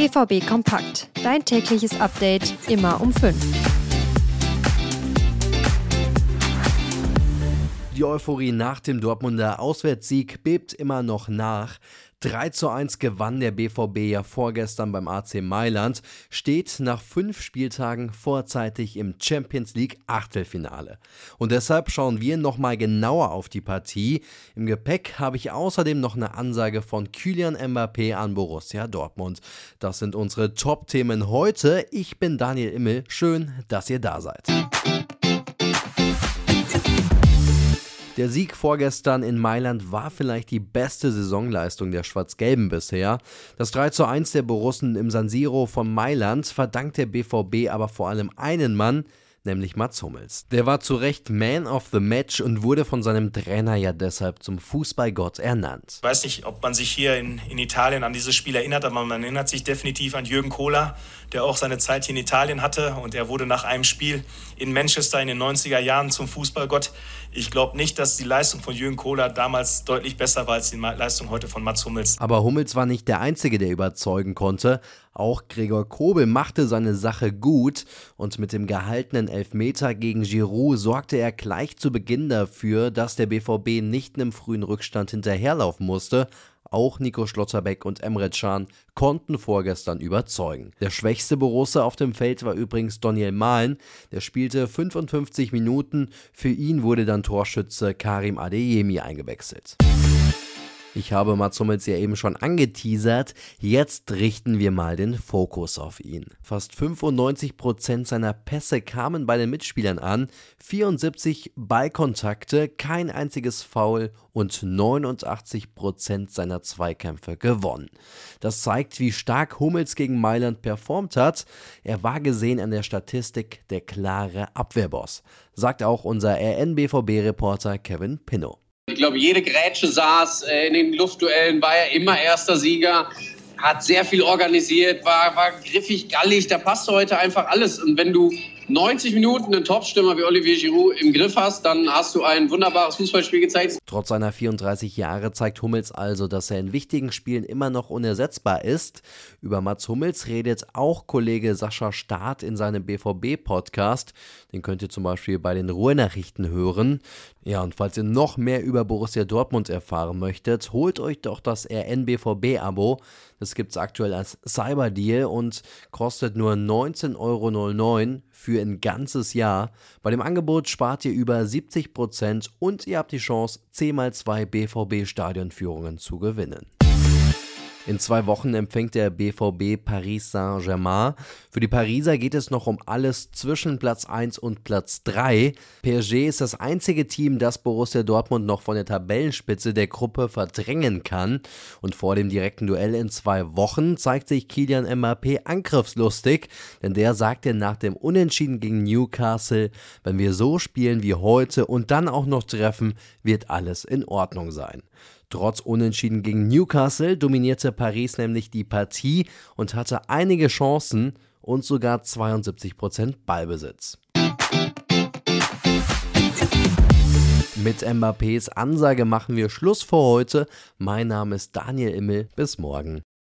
BVB Kompakt. Dein tägliches Update immer um 5. Die Euphorie nach dem Dortmunder Auswärtssieg bebt immer noch nach. 3 zu 1 gewann der BVB ja vorgestern beim AC Mailand, steht nach fünf Spieltagen vorzeitig im Champions League Achtelfinale. Und deshalb schauen wir nochmal genauer auf die Partie. Im Gepäck habe ich außerdem noch eine Ansage von Kylian Mbappé an Borussia Dortmund. Das sind unsere Top-Themen heute. Ich bin Daniel Immel. Schön, dass ihr da seid. Der Sieg vorgestern in Mailand war vielleicht die beste Saisonleistung der Schwarz-Gelben bisher. Das 3 zu 1 der Borussen im San Siro von Mailand verdankt der BVB aber vor allem einen Mann, nämlich Mats Hummels. Der war zu Recht Man of the Match und wurde von seinem Trainer ja deshalb zum Fußballgott ernannt. Ich weiß nicht, ob man sich hier in, in Italien an dieses Spiel erinnert, aber man erinnert sich definitiv an Jürgen Kohler, der auch seine Zeit hier in Italien hatte und er wurde nach einem Spiel in Manchester in den 90er Jahren zum Fußballgott. Ich glaube nicht, dass die Leistung von Jürgen Kohler damals deutlich besser war als die Leistung heute von Mats Hummels. Aber Hummels war nicht der Einzige, der überzeugen konnte. Auch Gregor Kobel machte seine Sache gut und mit dem gehaltenen Elfmeter gegen Giroud sorgte er gleich zu Beginn dafür, dass der BVB nicht einem frühen Rückstand hinterherlaufen musste. Auch Nico Schlotterbeck und Emre Can konnten vorgestern überzeugen. Der schwächste Borussia auf dem Feld war übrigens Daniel Mahlen. Der spielte 55 Minuten. Für ihn wurde dann Torschütze Karim Adeyemi eingewechselt. Ich habe Mats Hummels ja eben schon angeteasert. Jetzt richten wir mal den Fokus auf ihn. Fast 95% seiner Pässe kamen bei den Mitspielern an, 74 Ballkontakte, kein einziges Foul und 89% seiner Zweikämpfe gewonnen. Das zeigt, wie stark Hummels gegen Mailand performt hat. Er war gesehen an der Statistik der klare Abwehrboss, sagt auch unser RNBVB-Reporter Kevin Pinnow. Ich glaube, jede Grätsche saß äh, in den Luftduellen, war er immer erster Sieger, hat sehr viel organisiert, war, war griffig, gallig, da passt heute einfach alles. Und wenn du 90 Minuten einen Topstürmer wie Olivier Giroud im Griff hast, dann hast du ein wunderbares Fußballspiel gezeigt. Trotz seiner 34 Jahre zeigt Hummels also, dass er in wichtigen Spielen immer noch unersetzbar ist. Über Mats Hummels redet auch Kollege Sascha Staat in seinem BVB-Podcast. Den könnt ihr zum Beispiel bei den Ruhrnachrichten hören. Ja, und falls ihr noch mehr über Borussia Dortmund erfahren möchtet, holt euch doch das RNBVB-Abo. Das gibt es aktuell als Cyberdeal und kostet nur 19,09 Euro für ein ganzes Jahr. Bei dem Angebot spart ihr über 70% und ihr habt die Chance, 10x2 BVB-Stadionführungen zu gewinnen. In zwei Wochen empfängt der BVB Paris Saint-Germain. Für die Pariser geht es noch um alles zwischen Platz 1 und Platz 3. PSG ist das einzige Team, das Borussia Dortmund noch von der Tabellenspitze der Gruppe verdrängen kann. Und vor dem direkten Duell in zwei Wochen zeigt sich Kilian Mbappé angriffslustig, denn der sagte nach dem Unentschieden gegen Newcastle, wenn wir so spielen wie heute und dann auch noch treffen, wird alles in Ordnung sein. Trotz Unentschieden gegen Newcastle dominierte Paris nämlich die Partie und hatte einige Chancen und sogar 72% Ballbesitz. Mit Mbappés Ansage machen wir Schluss für heute. Mein Name ist Daniel Immel. Bis morgen.